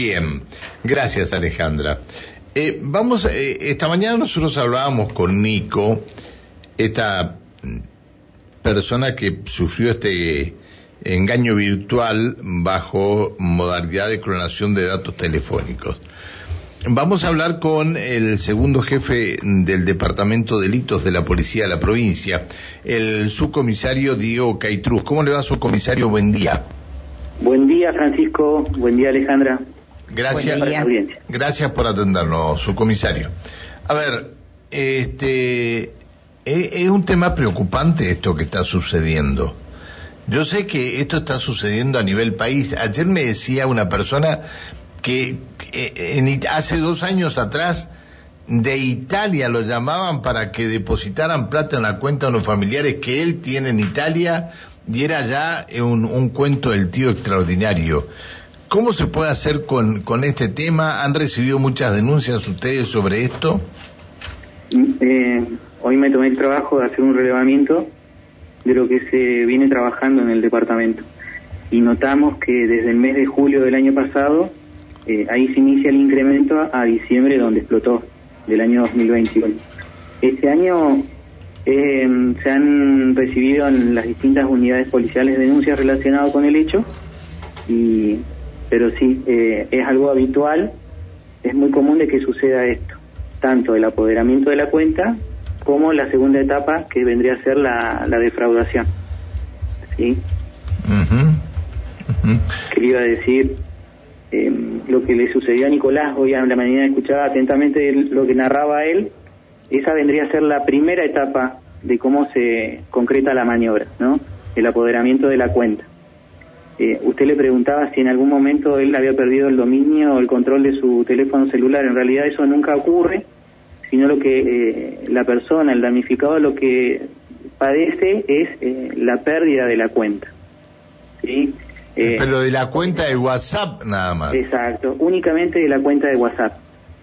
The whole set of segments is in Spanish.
Bien, gracias Alejandra. Eh, vamos, eh, esta mañana nosotros hablábamos con Nico, esta persona que sufrió este engaño virtual bajo modalidad de clonación de datos telefónicos. Vamos a hablar con el segundo jefe del Departamento de Delitos de la Policía de la provincia, el subcomisario Diego Caitruz. ¿Cómo le va, subcomisario? Buen día. Buen día, Francisco. Buen día, Alejandra. Gracias, gracias por atendernos, subcomisario. A ver, este, es un tema preocupante esto que está sucediendo. Yo sé que esto está sucediendo a nivel país. Ayer me decía una persona que en, hace dos años atrás de Italia lo llamaban para que depositaran plata en la cuenta de unos familiares que él tiene en Italia y era ya un, un cuento del tío extraordinario. ¿Cómo se puede hacer con, con este tema? ¿Han recibido muchas denuncias ustedes sobre esto? Eh, hoy me tomé el trabajo de hacer un relevamiento de lo que se viene trabajando en el departamento y notamos que desde el mes de julio del año pasado eh, ahí se inicia el incremento a, diciembre donde explotó, del año 2021. Este año eh, se han recibido en las distintas unidades policiales denuncias relacionadas con el hecho, y, pero sí, eh, es algo habitual, es muy común de que suceda esto, tanto el apoderamiento de la cuenta como la segunda etapa que vendría a ser la, defraudación. ¿Sí? Quería decir eh, lo que le sucedió a Nicolás, hoy a la mañana escuchaba atentamente lo que narraba él, esa vendría a ser la primera etapa de cómo se concreta la maniobra, ¿no? El apoderamiento de la cuenta. Eh, usted le preguntaba si en algún momento él había perdido el dominio o el control de su teléfono celular. En realidad eso nunca ocurre, sino lo que eh, la persona, el damnificado, lo que padece es eh, la pérdida de la cuenta. ¿sí? Eh, Pero de la cuenta de WhatsApp nada más. Exacto, únicamente de la cuenta de WhatsApp.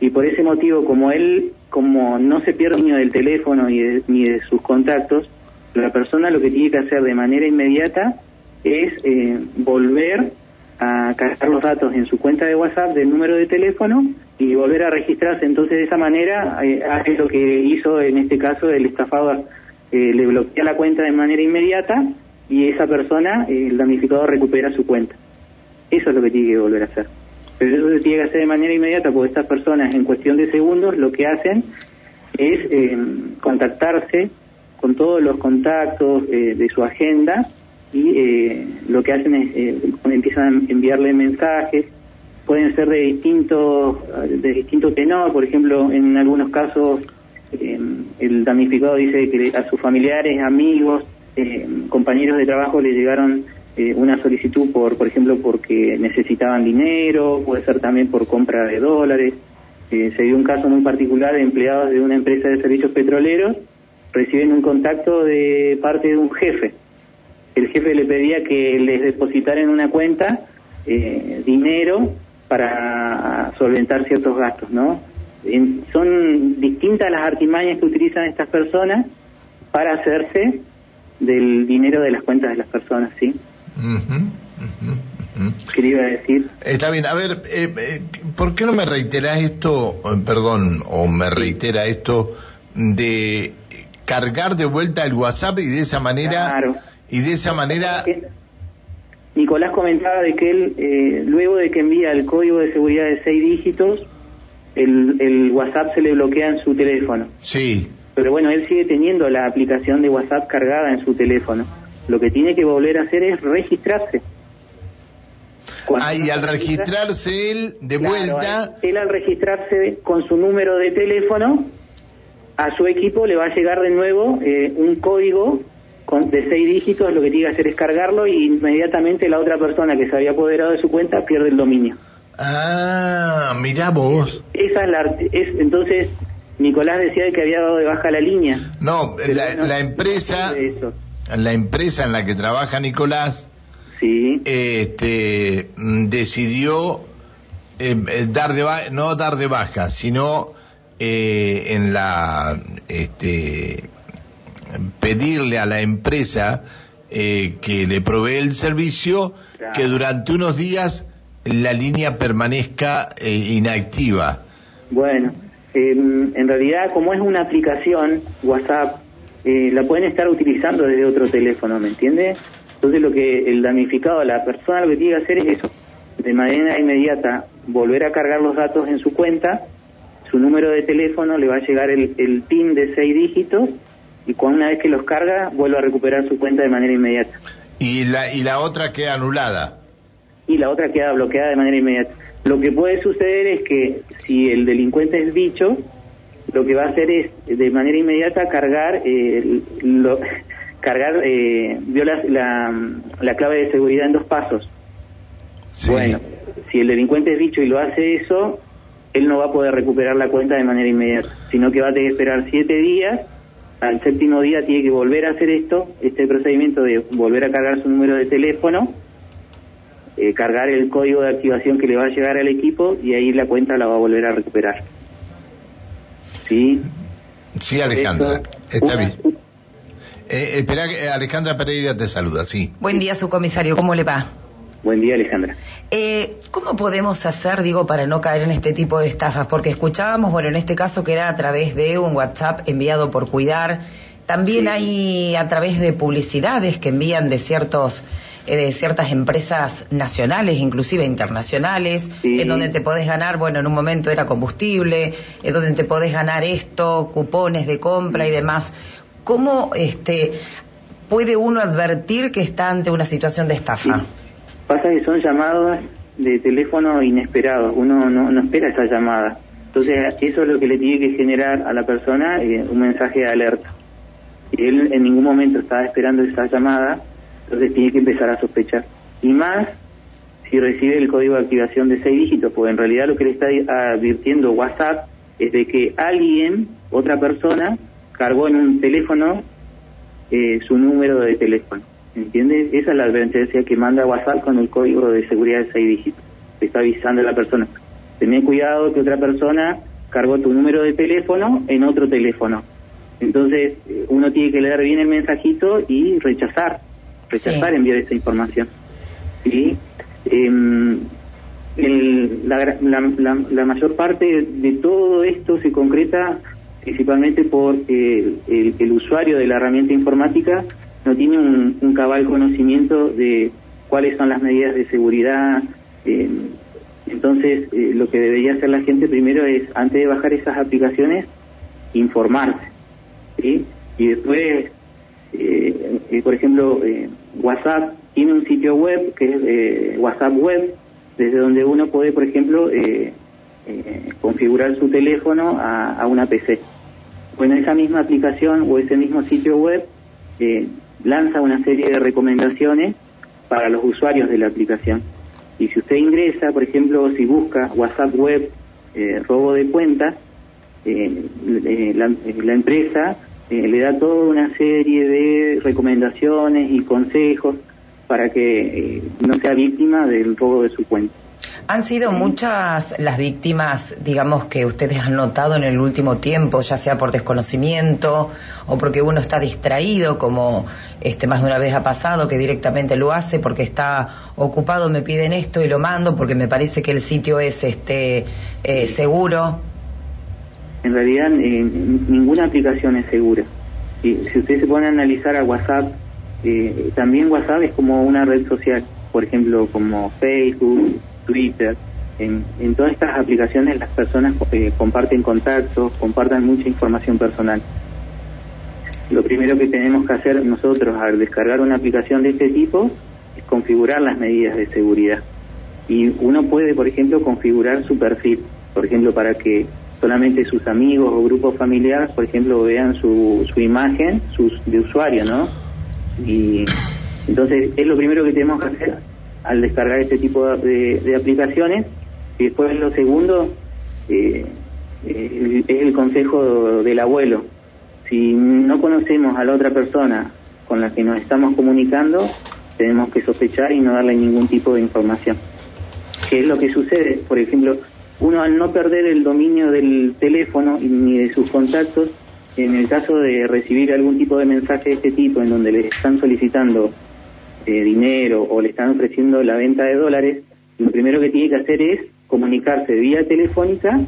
Y por ese motivo, como él, como no se pierde ni del teléfono ni de, ni de sus contactos, la persona lo que tiene que hacer de manera inmediata es eh, volver a cargar los datos en su cuenta de WhatsApp del número de teléfono y volver a registrarse. Entonces, de esa manera, eh, hace lo que hizo en este caso el estafador. le bloquea la cuenta de manera inmediata y esa persona, el damnificador, recupera su cuenta. Eso es lo que tiene que volver a hacer. Pero eso se tiene que hacer de manera inmediata porque estas personas en cuestión de segundos lo que hacen es eh, contactarse con todos los contactos eh, de su agenda y eh, lo que hacen es empiezan a enviarle mensajes pueden ser de distintos de distinto tenor por ejemplo en algunos casos el damnificado dice que a sus familiares amigos eh, compañeros de trabajo le llegaron eh, una solicitud por, por ejemplo, porque necesitaban dinero, puede ser también por compra de dólares. Eh, se dio un caso muy particular de empleados de una empresa de servicios petroleros reciben un contacto de parte de un jefe. El jefe le pedía que les depositaran en una cuenta dinero para solventar ciertos gastos, ¿no? son distintas las artimañas que utilizan estas personas para hacerse del dinero de las cuentas de las personas, ¿sí? Quería decir. Está bien, a ver, eh, eh, ¿por qué no me reitera esto, perdón, o me reitera esto de cargar de vuelta el WhatsApp y de esa manera... Y de esa manera... Nicolás comentaba de que él, eh, luego de que envía el código de seguridad de seis dígitos, el, el WhatsApp se le bloquea en su teléfono. Sí pero bueno, él sigue teniendo la aplicación de WhatsApp cargada en su teléfono. Lo que tiene que volver a hacer es registrarse. ah, y al registrarse él de vuelta... Él, al registrarse con su número de teléfono, a su equipo le va a llegar de nuevo eh, un código con, de seis dígitos, lo que tiene que hacer es cargarlo y inmediatamente la otra persona que se había apoderado de su cuenta pierde el dominio. Ah, mira vos. Esa es la, es, entonces Nicolás decía que había dado de baja la línea. No, la, empresa, la empresa en la que trabaja Nicolás, sí. este, decidió eh, eh, dar de no dar de baja, sino eh, en la, este, pedirle a la empresa que le provee el servicio que durante unos días la línea permanezca eh, inactiva? Bueno, em, en realidad como es una aplicación, WhatsApp, eh, la pueden estar utilizando desde otro teléfono, ¿me entiende? Entonces lo que el damnificado, la persona lo que tiene que hacer es eso, de manera inmediata volver a cargar los datos en su cuenta, su número de teléfono le va a llegar el, el PIN de seis dígitos y cuando una vez que los carga vuelve a recuperar su cuenta de manera inmediata. ¿Y la, y la otra queda anulada? Y la otra queda bloqueada de manera inmediata. Lo que puede suceder es que si el delincuente es bicho, lo que va a hacer es de manera inmediata cargar eh, lo, cargar eh, la, la, clave de seguridad en dos pasos. Bueno, si el delincuente es bicho y lo hace eso, él no va a poder recuperar la cuenta de manera inmediata, sino que va a tener que esperar siete días. Al séptimo día tiene que volver a hacer esto, este procedimiento de volver a cargar su número de teléfono, eh, cargar el código de activación que le va a llegar al equipo y ahí la cuenta la va a volver a recuperar. ¿Sí? Sí, Alejandra, está bien. Eh, espera, Alejandra Pereira te saluda, sí. Buen día, su comisario, ¿cómo le va? Buen día, Alejandra. Eh, ¿Cómo podemos hacer, digo, para no caer en este tipo de estafas? Porque escuchábamos, bueno, en este caso que era a través de un WhatsApp enviado por Cuidar. También hay a través de publicidades que envían de ciertos eh, de ciertas empresas nacionales, inclusive internacionales, en donde te podés ganar, bueno, en un momento era combustible, en donde te podés ganar esto, cupones de compra y demás. ¿Cómo este, puede uno advertir que está ante una situación de estafa? Pasa que son llamadas de teléfono inesperados, uno no, espera esa llamada. Entonces, eso es lo que le tiene que generar a la persona eh, un mensaje de alerta. Y él en ningún momento estaba esperando esa llamada, entonces tiene que empezar a sospechar. Y más si recibe el código de activación de seis dígitos, porque en realidad lo que le está advirtiendo WhatsApp es de que alguien, otra persona, cargó en un teléfono eh, su número de teléfono. ¿Entiendes? Esa es la advertencia que manda WhatsApp con el código de seguridad de seis dígitos. Te está avisando a la persona. Ten cuidado que otra persona cargó tu número de teléfono en otro teléfono. Entonces, eh, uno tiene que leer bien el mensajito y rechazar, rechazar enviar esa información. ¿Sí? Em, la, la, mayor parte de todo esto se concreta principalmente porque el, usuario de la herramienta informática no tiene un, cabal conocimiento de cuáles son las medidas de seguridad. Eh, entonces, eh, lo que debería hacer la gente primero es, antes de bajar esas aplicaciones, informarse. Y después, eh, por ejemplo, WhatsApp tiene un sitio web que es WhatsApp Web, desde donde uno puede, por ejemplo, configurar su teléfono a, una PC. Bueno, esa misma aplicación o ese mismo sitio web lanza una serie de recomendaciones para los usuarios de la aplicación. Y si usted ingresa, por ejemplo, si busca WhatsApp Web eh, robo de cuentas, eh, eh, la, empresa le da toda una serie de recomendaciones y consejos para que no sea víctima del robo de su cuenta. Han sido muchas las víctimas, digamos, que ustedes han notado en el último tiempo, ya sea por desconocimiento o porque uno está distraído, como este más de una vez ha pasado, que directamente lo hace porque está ocupado, me piden esto y lo mando porque me parece que el sitio es este eh, seguro. En realidad, eh, ninguna aplicación es segura. Y si ustedes se pone a analizar a WhatsApp, eh, también WhatsApp es como una red social, por ejemplo, como Facebook, Twitter, en, todas estas aplicaciones las personas eh, comparten contactos, comparten mucha información personal. Lo primero que tenemos que hacer nosotros al descargar una aplicación de este tipo es configurar las medidas de seguridad. Y uno puede, por ejemplo, configurar su perfil, por ejemplo, para que solamente sus amigos o grupos familiares, por ejemplo, vean su, su imagen sus, de usuario, ¿no? Y entonces es lo primero que tenemos que hacer al descargar este tipo de, aplicaciones. Y después lo segundo eh, es el consejo del abuelo. Si no conocemos a la otra persona con la que nos estamos comunicando, tenemos que sospechar y no darle ningún tipo de información. ¿Qué es lo que sucede? Por ejemplo, uno al no perder el dominio del teléfono ni de sus contactos, en el caso de recibir algún tipo de mensaje de este tipo en donde le están solicitando dinero o le están ofreciendo la venta de dólares, lo primero que tiene que hacer es comunicarse vía telefónica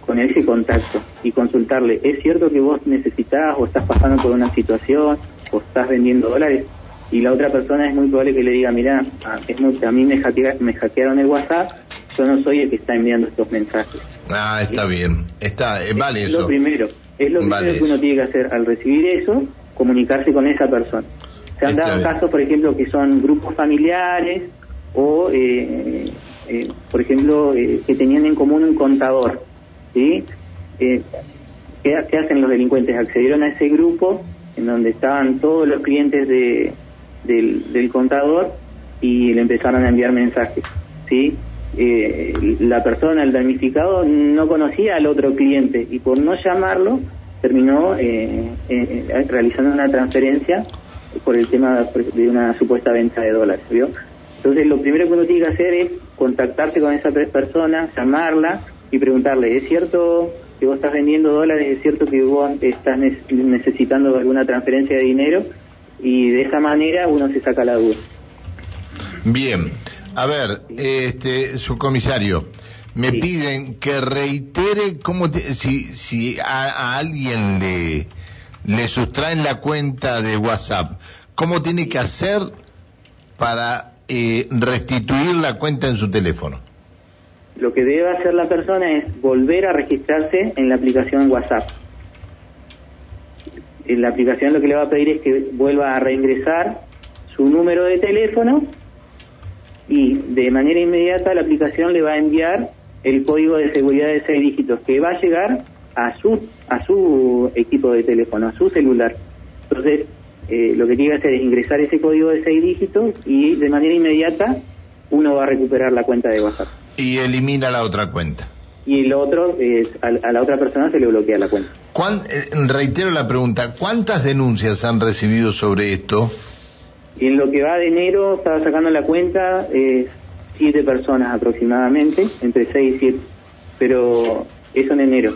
con ese contacto y consultarle, ¿es cierto que vos necesitas o estás pasando por una situación o estás vendiendo dólares? Y la otra persona es muy probable que le diga, mira, a, a mí me, me hackearon el WhatsApp, yo no soy el que está enviando estos mensajes. Ah, está bien, está, eh, vale es eso. Lo primero, es lo primero que uno tiene que hacer al recibir eso, comunicarse con esa persona. Se han dado casos, por ejemplo, que son grupos familiares o, eh, eh, por ejemplo, eh, que tenían en común un contador. ¿sí? ¿qué, ¿Qué hacen los delincuentes? Accedieron a ese grupo en donde estaban todos los clientes de, del, del contador y le empezaron a enviar mensajes. ¿sí? la persona, el damnificado, no conocía al otro cliente y por no llamarlo terminó realizando una transferencia por el tema de una supuesta venta de dólares, ¿vio? Entonces lo primero que uno tiene que hacer es contactarse con esa persona, llamarla y preguntarle, ¿es cierto que vos estás vendiendo dólares? ¿Es cierto que vos estás necesitando alguna transferencia de dinero? Y de esa manera uno se saca la duda. Bien, a ver, este, subcomisario, me piden que reitere cómo si, si a alguien le le sustraen la cuenta de WhatsApp, ¿cómo tiene que hacer para eh, restituir la cuenta en su teléfono? Lo que debe hacer la persona es volver a registrarse en la aplicación WhatsApp. En la aplicación lo que le va a pedir es que vuelva a reingresar su número de teléfono y de manera inmediata la aplicación le va a enviar el código de seguridad de seis dígitos que va a llegar a su, a su equipo de teléfono, a su celular. Entonces, eh, lo que tiene que hacer es ingresar ese código de seis dígitos y de manera inmediata uno va a recuperar la cuenta de WhatsApp. Y elimina la otra cuenta. Y el otro, es, a, la otra persona se le bloquea la cuenta. Eh, reitero la pregunta, ¿cuántas denuncias han recibido sobre esto? en lo que va de enero, estaba sacando la cuenta, eh, siete personas aproximadamente, entre seis y siete. Pero eso en enero.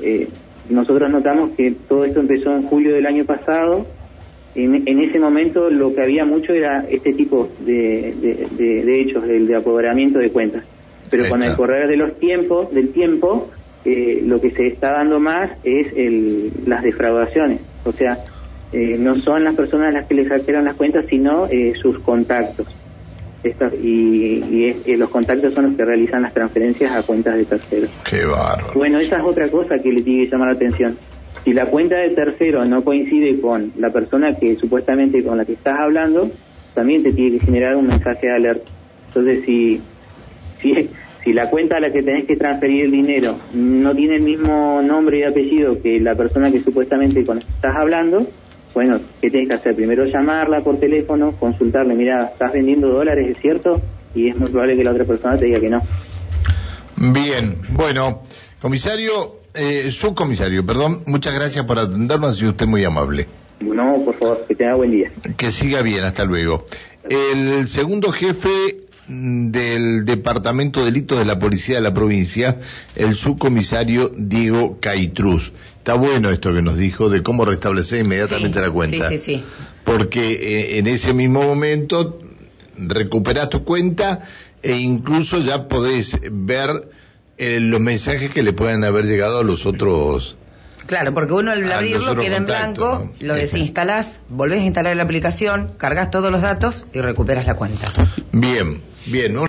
Eh, nosotros notamos que todo esto empezó en julio del año pasado. En, ese momento lo que había mucho era este tipo de, de, hechos, el de apoderamiento de cuentas. Pero con el correr de los tiempos, del tiempo, eh, lo que se está dando más es el, las defraudaciones. O sea, eh, no son las personas las que les hackearon las cuentas, sino eh, sus contactos y, los contactos son los que realizan las transferencias a cuentas de terceros. Qué bárbaro. Bueno, esa es otra cosa que le tiene que llamar la atención. Si la cuenta de tercero no coincide con la persona que supuestamente con la que estás hablando, también te tiene que generar un mensaje de alerta. Entonces, si, si, si la cuenta a la que tenés que transferir el dinero no tiene el mismo nombre y apellido que la persona que supuestamente con la que estás hablando, bueno, ¿qué tienes que hacer? Primero llamarla por teléfono, consultarle, mira, estás vendiendo dólares, ¿es cierto? Y es muy probable que la otra persona te diga que no. Bien, bueno, comisario, eh, subcomisario, perdón, muchas gracias por atendernos, ha sido usted muy amable. No, por favor, que tenga buen día. Que siga bien, hasta luego. El segundo jefe del Departamento de Delitos de la Policía de la provincia, el subcomisario Diego Caitruz. Está bueno esto que nos dijo de cómo restablecer inmediatamente la cuenta. Sí, sí, sí. Porque eh, en ese mismo momento recuperas tu cuenta e incluso ya podés ver eh, los mensajes que le pueden haber llegado a los otros. Claro, porque uno al abrirlo queda en blanco, lo desinstalás, volvés a instalar la aplicación, cargas todos los datos y recuperas la cuenta. Bien, bien.